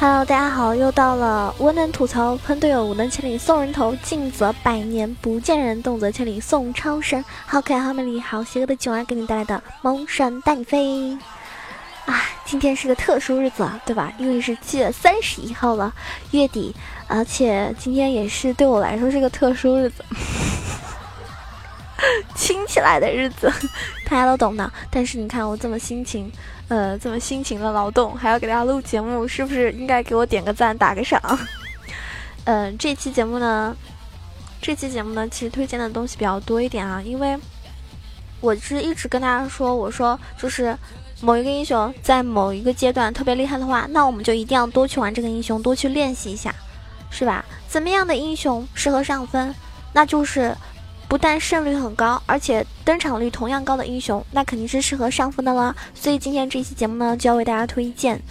Hello，大家好，又到了我能吐槽喷队友，武能千里送人头，近则百年不见人，动则千里送超神。好可爱，好美丽，好邪恶的囧儿给你带来的萌神带你飞。啊，今天是个特殊日子，对吧？因为是七月三十一号了，月底，而且今天也是对我来说是个特殊日子，亲起来的日子，大家都懂的。但是你看我这么心情。呃，这么辛勤的劳动，还要给大家录节目，是不是应该给我点个赞，打个赏？嗯，这期节目呢，这期节目呢，其实推荐的东西比较多一点啊，因为我是一直跟大家说，我说就是某一个英雄在某一个阶段特别厉害的话，那我们就一定要多去玩这个英雄，多去练习一下，是吧？怎么样的英雄适合上分？那就是。不但胜率很高，而且登场率同样高的英雄，那肯定是适合上分的啦。所以今天这期节目呢，就要为大家推荐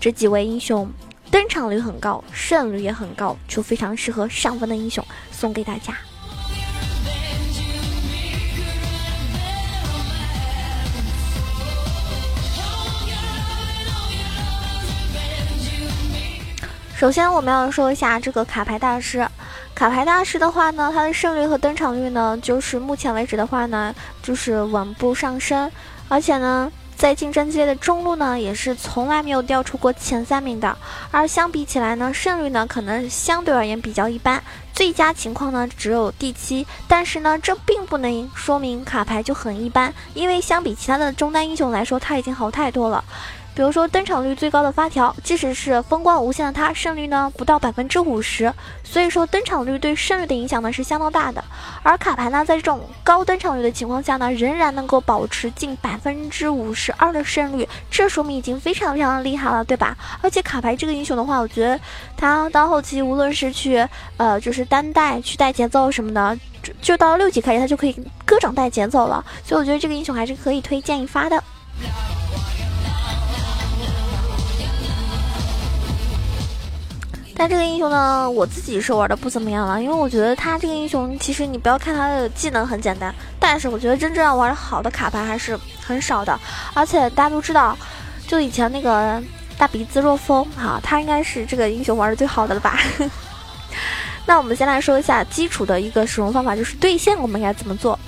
这几位英雄，登场率很高，胜率也很高，就非常适合上分的英雄，送给大家。首先，我们要说一下这个卡牌大师。卡牌大师的话呢，他的胜率和登场率呢，就是目前为止的话呢，就是稳步上升，而且呢，在竞争激烈的中路呢，也是从来没有掉出过前三名的。而相比起来呢，胜率呢，可能相对而言比较一般，最佳情况呢，只有第七。但是呢，这并不能说明卡牌就很一般，因为相比其他的中单英雄来说，他已经好太多了。比如说登场率最高的发条，即使是风光无限的他，胜率呢不到百分之五十。所以说登场率对胜率的影响呢是相当大的。而卡牌呢，在这种高登场率的情况下呢，仍然能够保持近百分之五十二的胜率，这说明已经非常非常的厉害了，对吧？而且卡牌这个英雄的话，我觉得他到后期无论是去呃就是单带去带节奏什么的，就就到六级开始他就可以各种带节奏了。所以我觉得这个英雄还是可以推荐一发的。但这个英雄呢，我自己是玩的不怎么样了，因为我觉得他这个英雄，其实你不要看他的技能很简单，但是我觉得真正要玩好的卡牌还是很少的。而且大家都知道，就以前那个大鼻子若风，哈，他应该是这个英雄玩的最好的了吧？那我们先来说一下基础的一个使用方法，就是对线我们应该怎么做？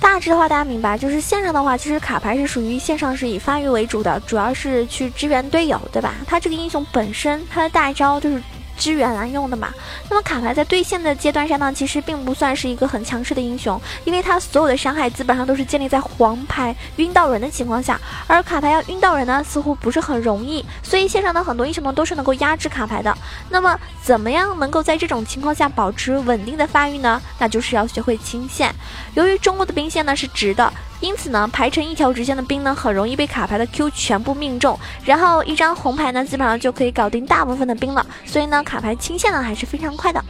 大致的话大家明白，就是线上的话，其实卡牌是属于线上是以发育为主的，主要是去支援队友，对吧？他这个英雄本身他的大招就是。支援来用的嘛，那么卡牌在对线的阶段上呢，其实并不算是一个很强势的英雄，因为它所有的伤害基本上都是建立在黄牌晕到人的情况下，而卡牌要晕到人呢，似乎不是很容易，所以线上的很多英雄呢都是能够压制卡牌的。那么怎么样能够在这种情况下保持稳定的发育呢？那就是要学会清线。由于中路的兵线呢是直的。因此呢，排成一条直线的兵呢，很容易被卡牌的 Q 全部命中，然后一张红牌呢，基本上就可以搞定大部分的兵了。所以呢，卡牌清线呢还是非常快的。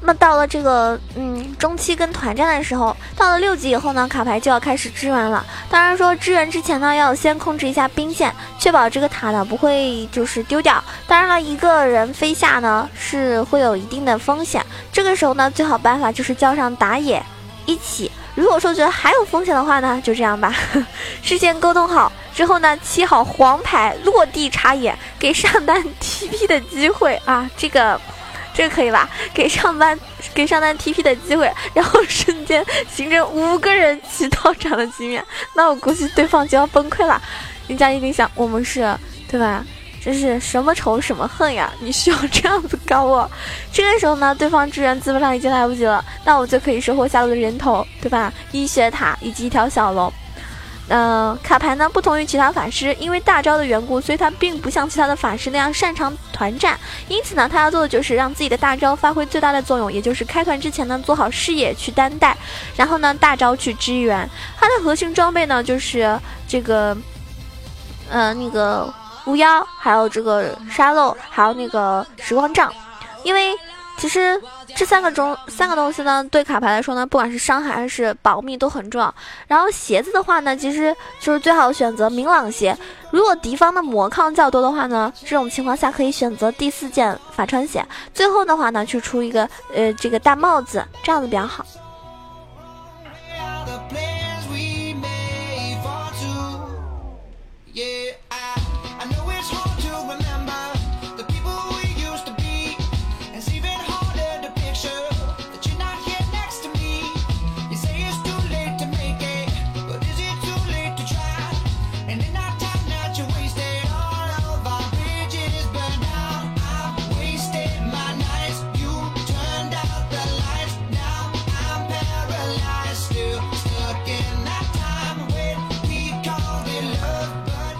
那到了这个嗯中期跟团战的时候，到了六级以后呢，卡牌就要开始支援了。当然说支援之前呢，要先控制一下兵线，确保这个塔呢不会就是丢掉。当然了，一个人飞下呢是会有一定的风险。这个时候呢，最好办法就是叫上打野一起。如果说觉得还有风险的话呢，就这样吧，事先沟通好之后呢，切好黄牌落地插眼，给上单 TP 的机会啊，这个。这个可以吧？给上单给上单 TP 的机会，然后瞬间形成五个人起道场的局面，那我估计对方就要崩溃了。人家一定想，我们是对吧？这是什么仇什么恨呀？你需要这样子搞我？这个时候呢，对方支援基本上已经来不及了，那我就可以收获下路的人头，对吧？一血塔以及一条小龙。嗯，卡牌呢不同于其他法师，因为大招的缘故，所以他并不像其他的法师那样擅长团战。因此呢，他要做的就是让自己的大招发挥最大的作用，也就是开团之前呢做好视野去单带，然后呢大招去支援。它的核心装备呢就是这个，呃，那个巫妖，还有这个沙漏，还有那个时光杖，因为。其实这三个中三个东西呢，对卡牌来说呢，不管是伤害还是保命都很重要。然后鞋子的话呢，其实就是最好选择明朗鞋。如果敌方的魔抗较多的话呢，这种情况下可以选择第四件法穿鞋。最后的话呢，去出一个呃这个大帽子，这样子比较好。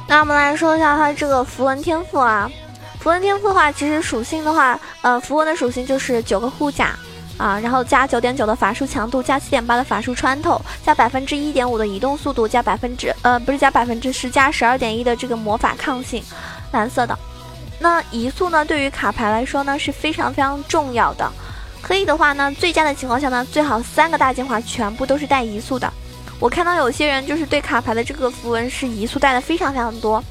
那我们来说一下它这个符文天赋啊，符文天赋的话，其实属性的话，呃，符文的属性就是九个护甲啊，然后加九点九的法术强度，加七点八的法术穿透，加百分之一点五的移动速度，加百分之呃不是加百分之十，加十二点一的这个魔法抗性，蓝色的。那移速呢，对于卡牌来说呢是非常非常重要的。可以的话呢，最佳的情况下呢，最好三个大精华全部都是带移速的。我看到有些人就是对卡牌的这个符文是移速带的非常非常多，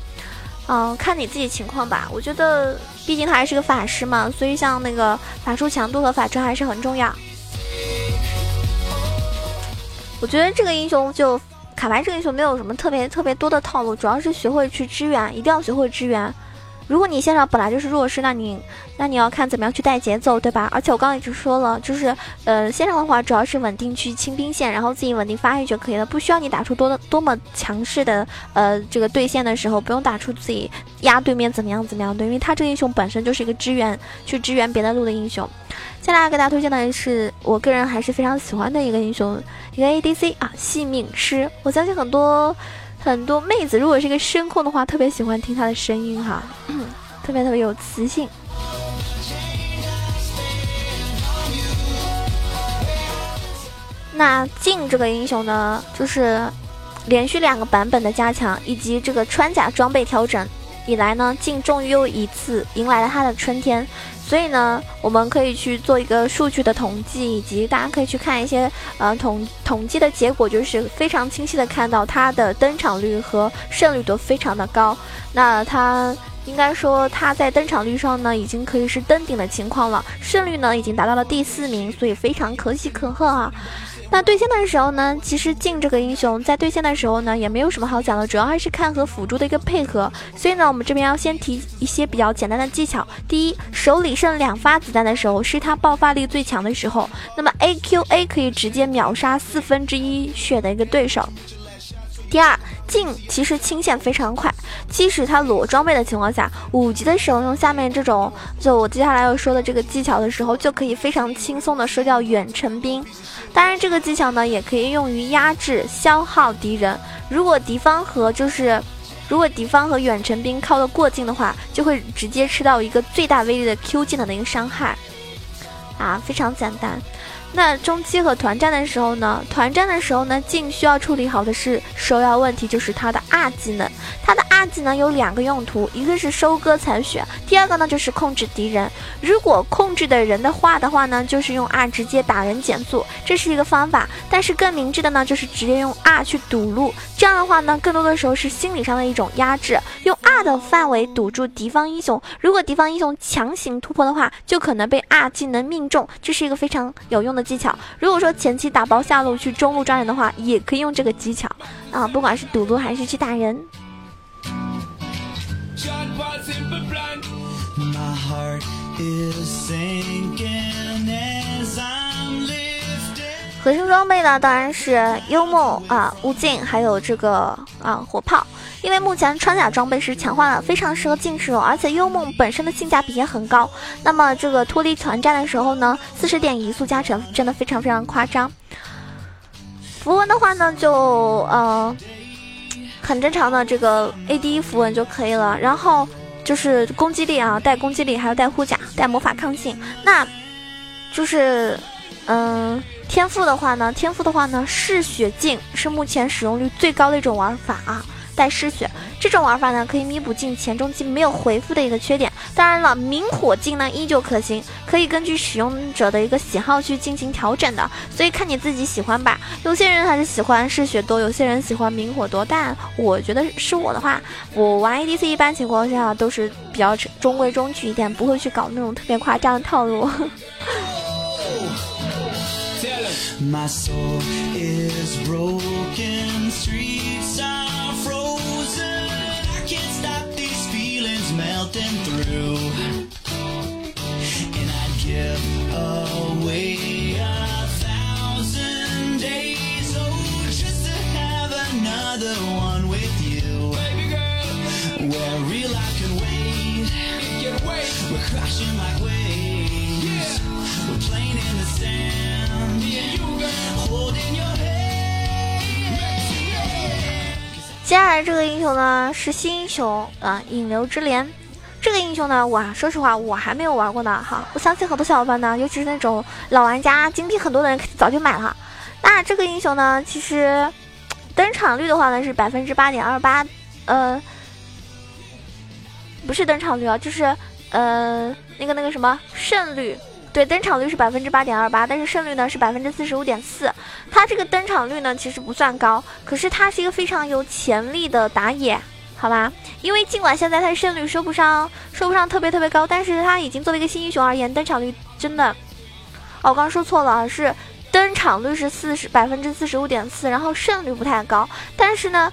嗯，看你自己情况吧。我觉得，毕竟他还是个法师嘛，所以像那个法术强度和法穿还是很重要。我觉得这个英雄就卡牌这个英雄没有什么特别特别多的套路，主要是学会去支援，一定要学会支援。如果你线上本来就是弱势，那你那你要看怎么样去带节奏，对吧？而且我刚刚一直说了，就是呃线上的话主要是稳定去清兵线，然后自己稳定发育就可以了，不需要你打出多的多么强势的呃这个对线的时候，不用打出自己压对面怎么样怎么样，对，因为他这个英雄本身就是一个支援去支援别的路的英雄。接下来给大家推荐的是我个人还是非常喜欢的一个英雄，一个 ADC 啊，细命师。我相信很多。很多妹子如果是一个声控的话，特别喜欢听她的声音哈，特别特别有磁性。那镜这个英雄呢，就是连续两个版本的加强以及这个穿甲装备调整以来呢，镜终于又一次迎来了他的春天。所以呢，我们可以去做一个数据的统计，以及大家可以去看一些呃统统计的结果，就是非常清晰的看到他的登场率和胜率都非常的高。那他应该说他在登场率上呢，已经可以是登顶的情况了，胜率呢已经达到了第四名，所以非常可喜可贺啊。那对线的时候呢，其实镜这个英雄在对线的时候呢，也没有什么好讲的，主要还是看和辅助的一个配合。所以呢，我们这边要先提一些比较简单的技巧。第一，手里剩两发子弹的时候，是他爆发力最强的时候，那么 A Q A 可以直接秒杀四分之一血的一个对手。第二，镜其实清线非常快，即使他裸装备的情况下，五级的时候用下面这种，就我接下来要说的这个技巧的时候，就可以非常轻松的收掉远程兵。当然，这个技巧呢也可以用于压制、消耗敌人。如果敌方和就是，如果敌方和远程兵靠得过近的话，就会直接吃到一个最大威力的 Q 技能的一个伤害。啊，非常简单。那中期和团战的时候呢？团战的时候呢，镜需要处理好的是首要问题，就是他的二技能。他的二技能有两个用途，一个是收割残血，第二个呢就是控制敌人。如果控制的人的话的话呢，就是用二直接打人减速，这是一个方法。但是更明智的呢，就是直接用二去堵路。这样的话呢，更多的时候是心理上的一种压制，用二的范围堵住敌方英雄。如果敌方英雄强行突破的话，就可能被二技能命中，这是一个非常有用的。技巧，如果说前期打包下路去中路抓人的话，也可以用这个技巧啊，不管是堵路还是去打人。核心装备呢，当然是幽梦啊、无尽，还有这个啊火炮。因为目前穿甲装备是强化了，非常适合近使用，而且幽梦本身的性价比也很高。那么这个脱离团战的时候呢，四十点移速加成真的非常非常夸张。符文的话呢，就呃很正常的这个 AD 符文就可以了。然后就是攻击力啊，带攻击力，还要带护甲，带魔法抗性。那就是嗯，天赋的话呢，天赋的话呢，嗜血镜是目前使用率最高的一种玩法啊。带失血这种玩法呢，可以弥补镜前中期没有回复的一个缺点。当然了，明火镜呢依旧可行，可以根据使用者的一个喜好去进行调整的，所以看你自己喜欢吧。有些人还是喜欢嗜血多，有些人喜欢明火多。但我觉得是我的话，我玩 ADC 一般情况下都是比较中规中矩一点，不会去搞那种特别夸张的套路。My soul is broken, streets melting through. And I'd give away a thousand days, oh, just to have another one with you. Baby girl, where real life can wait. We're crashing like waves. We're playing in the sand. Me and you, girl. Holding your 接下来这个英雄呢是新英雄啊，引流之莲。这个英雄呢，我说实话我还没有玩过呢哈。我相信很多小伙伴呢，尤其是那种老玩家、金币很多的人，早就买了。那这个英雄呢，其实登场率的话呢是百分之八点二八，呃，不是登场率啊，就是呃那个那个什么胜率。对，登场率是百分之八点二八，但是胜率呢是百分之四十五点四。它这个登场率呢其实不算高，可是它是一个非常有潜力的打野，好吧？因为尽管现在他胜率说不上说不上特别特别高，但是他已经作为一个新英雄而言，登场率真的……哦，我刚说错了，是登场率是四十百分之四十五点四，然后胜率不太高。但是呢，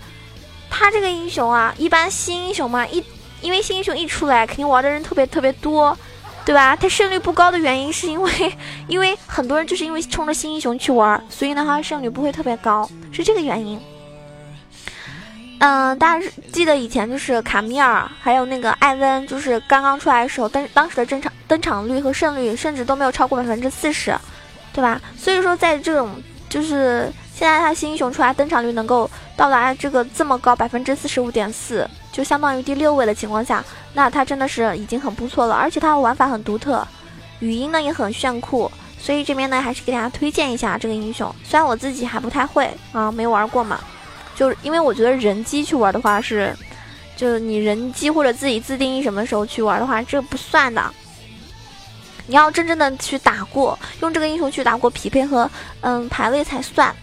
他这个英雄啊，一般新英雄嘛，一因为新英雄一出来，肯定玩的人特别特别多。对吧？他胜率不高的原因是因为，因为很多人就是因为冲着新英雄去玩，所以呢，他胜率不会特别高，是这个原因。嗯，大家记得以前就是卡米尔还有那个艾温，就是刚刚出来的时候，登当时的登场登场率和胜率甚至都没有超过百分之四十，对吧？所以说，在这种就是现在他新英雄出来登场率能够到达这个这么高百分之四十五点四。就相当于第六位的情况下，那他真的是已经很不错了，而且他的玩法很独特，语音呢也很炫酷，所以这边呢还是给大家推荐一下这个英雄。虽然我自己还不太会啊，没玩过嘛，就是因为我觉得人机去玩的话是，就是你人机或者自己自定义什么时候去玩的话，这不算的。你要真正的去打过，用这个英雄去打过匹配和嗯排位才算。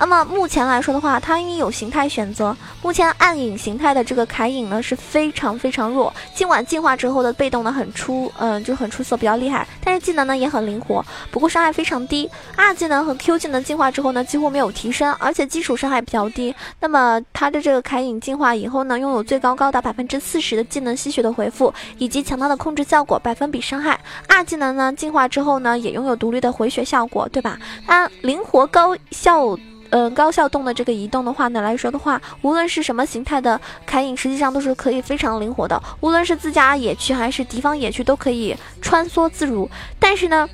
那么目前来说的话，它因为有形态选择，目前暗影形态的这个凯隐呢是非常非常弱。尽管进化之后的被动呢很出，嗯，就很出色，比较厉害，但是技能呢也很灵活，不过伤害非常低。二技能和 Q 技能进化之后呢几乎没有提升，而且基础伤害比较低。那么它的这个凯隐进化以后呢，拥有最高高达百分之四十的技能吸血的回复，以及强大的控制效果，百分比伤害。二技能呢进化之后呢也拥有独立的回血效果，对吧？它灵活高效。嗯，高效动的这个移动的话呢来说的话，无论是什么形态的凯隐，实际上都是可以非常灵活的，无论是自家野区还是敌方野区都可以穿梭自如。但是呢。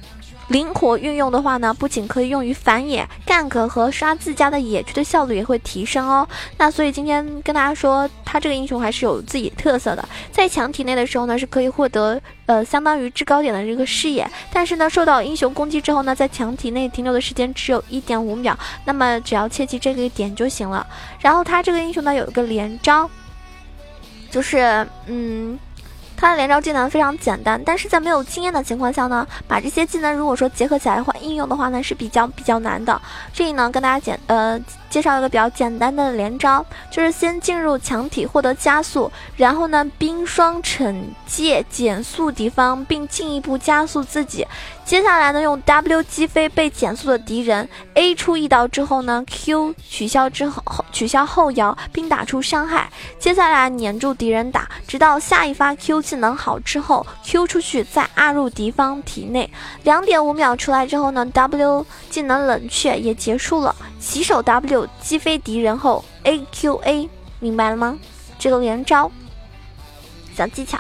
灵活运用的话呢，不仅可以用于反野、gank 和刷自家的野区的效率也会提升哦。那所以今天跟大家说，他这个英雄还是有自己特色的。在墙体内的时候呢，是可以获得呃相当于制高点的这个视野，但是呢，受到英雄攻击之后呢，在墙体内停留的时间只有一点五秒。那么只要切记这个点就行了。然后他这个英雄呢有一个连招，就是嗯。他的连招技能非常简单，但是在没有经验的情况下呢，把这些技能如果说结合起来的话，应用的话呢是比较比较难的。这里呢跟大家简呃。介绍一个比较简单的连招，就是先进入墙体获得加速，然后呢冰霜惩戒减速敌方，并进一步加速自己。接下来呢用 W 击飞被减速的敌人，A 出一刀之后呢 Q 取消之后取消后摇，并打出伤害。接下来黏住敌人打，直到下一发 Q 技能好之后，Q 出去再按入敌方体内。两点五秒出来之后呢 W 技能冷却也结束了。起手 W 击飞敌人后 A Q A，明白了吗？这个连招小技巧。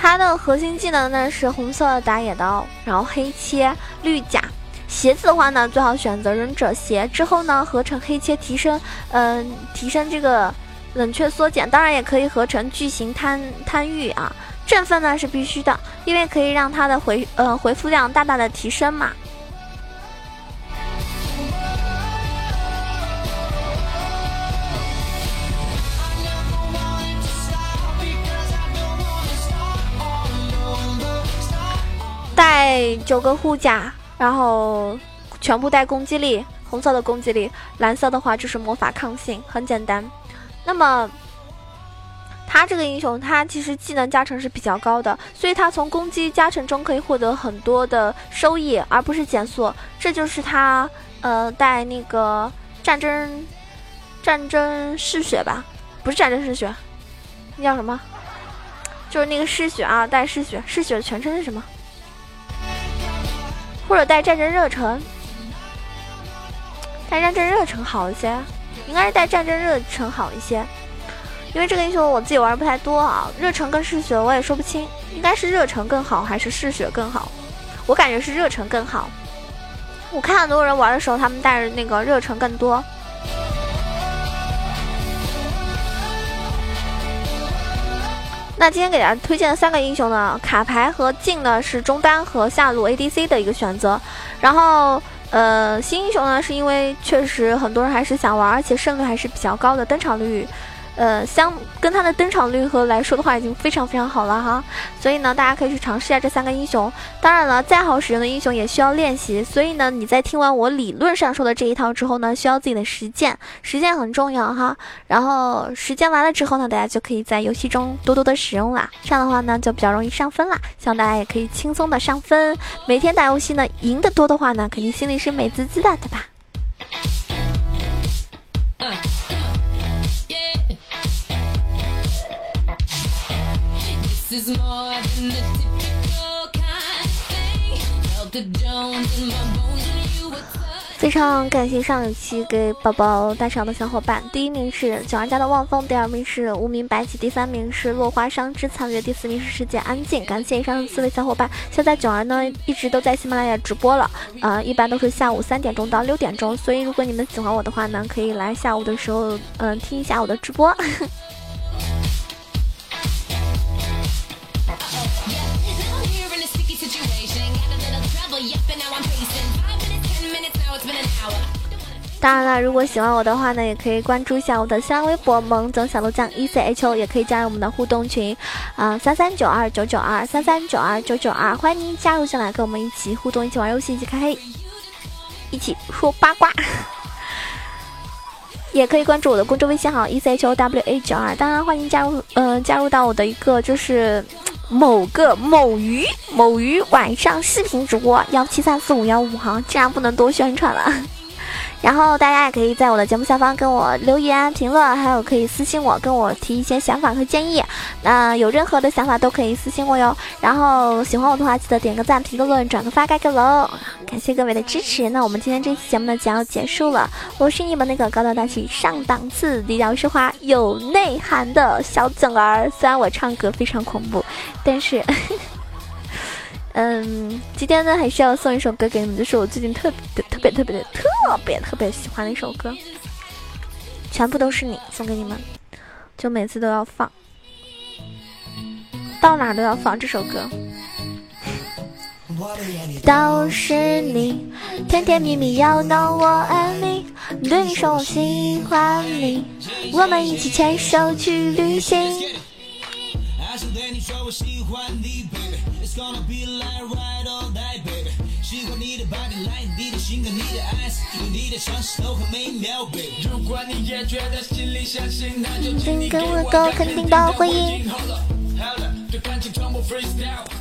它的核心技能呢是红色打野刀，然后黑切绿甲。鞋子的话呢，最好选择忍者鞋，之后呢合成黑切提升，嗯，提升这个冷却缩减，当然也可以合成巨型贪贪欲啊。振奋呢是必须的，因为可以让它的回呃回复量大大的提升嘛。带九个护甲。然后全部带攻击力，红色的攻击力，蓝色的话就是魔法抗性，很简单。那么他这个英雄，他其实技能加成是比较高的，所以他从攻击加成中可以获得很多的收益，而不是减速。这就是他呃带那个战争战争嗜血吧，不是战争嗜血，那叫什么？就是那个嗜血啊，带嗜血，嗜血的全称是什么？或者带战争热忱，带战争热忱好一些。应该是带战争热忱好一些，因为这个英雄我自己玩不太多啊。热忱跟嗜血我也说不清，应该是热忱更好还是嗜血更好？我感觉是热忱更好。我看很多人玩的时候，他们带着那个热忱更多。那今天给大家推荐的三个英雄呢，卡牌和镜呢是中单和下路 ADC 的一个选择，然后呃新英雄呢是因为确实很多人还是想玩，而且胜率还是比较高的，登场率。呃，相跟它的登场率和来说的话，已经非常非常好了哈。所以呢，大家可以去尝试一下这三个英雄。当然了，再好使用的英雄也需要练习。所以呢，你在听完我理论上说的这一套之后呢，需要自己的实践，实践很重要哈。然后实践完了之后呢，大家就可以在游戏中多多的使用啦。这样的话呢，就比较容易上分啦。希望大家也可以轻松的上分。每天打游戏呢，赢得多的话呢，肯定心里是美滋滋的，对吧？非常感谢上一期给宝宝打赏的小伙伴，第一名是九儿家的望风，第二名是无名白起，第三名是落花伤之残月，第四名是世界安静。感谢以上四位小伙伴。现在九儿呢一直都在喜马拉雅直播了，呃，一般都是下午三点钟到六点钟，所以如果你们喜欢我的话呢，可以来下午的时候，嗯，听一下我的直播。当然了，如果喜欢我的话呢，也可以关注一下我的新浪微博“萌总小鹿酱 E C H O”，也可以加入我们的互动群，啊，三三九二九九二三三九二九九二，欢迎您加入进来，跟我们一起互动，一起玩游戏，一起开黑，一起说八卦。也可以关注我的公众微信号 E C H O W A 九二，当然欢迎加入，嗯，加入到我的一个就是某个某鱼某鱼晚上视频直播幺七三四五幺五哈，这样不能多宣传了。然后大家也可以在我的节目下方跟我留言评论，还有可以私信我，跟我提一些想法和建议。那有任何的想法都可以私信我哟。然后喜欢我的话，记得点个赞、评个论、转个发、盖个楼，感谢各位的支持。那我们今天这期节目呢，就要结束了。我是你们那个高端大气、上档次、低调奢华、有内涵的小囧儿。虽然我唱歌非常恐怖，但是。嗯，今天呢还是要送一首歌给你们，就是我最近特别的特别特别特别特别喜欢的一首歌，全部都是你送给你们，就每次都要放，到哪都要放这首歌。都是你，甜甜蜜蜜要闹我爱你，对你说我喜欢你，我们一起牵手去旅行。请给我个肯定的回应。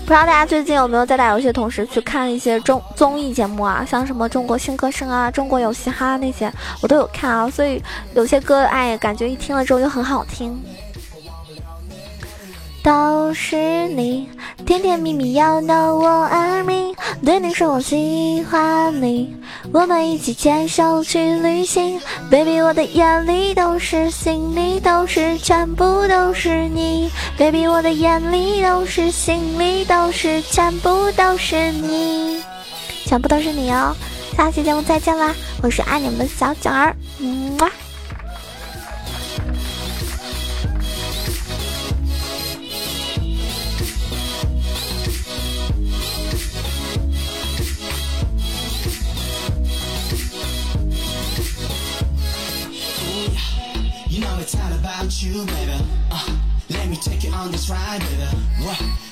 不知道大家最近有没有在打游戏的同时去看一些综综艺节目啊？像什么《中国新歌声》啊、《中国有嘻哈》那些，我都有看啊。所以有些歌，哎，感觉一听了之后就很好听。都是你，甜甜蜜蜜要到我耳鸣，对你说我喜欢你，我们一起牵手去旅行，baby 我的眼里都是，心里都是，全部都是你，baby 我的眼里都是，心里都是，全部都是你，全部都是你哦，下期节目再见啦，我是爱你们的小九儿，嗯。you. Uh, let me take you on this ride, baby. What?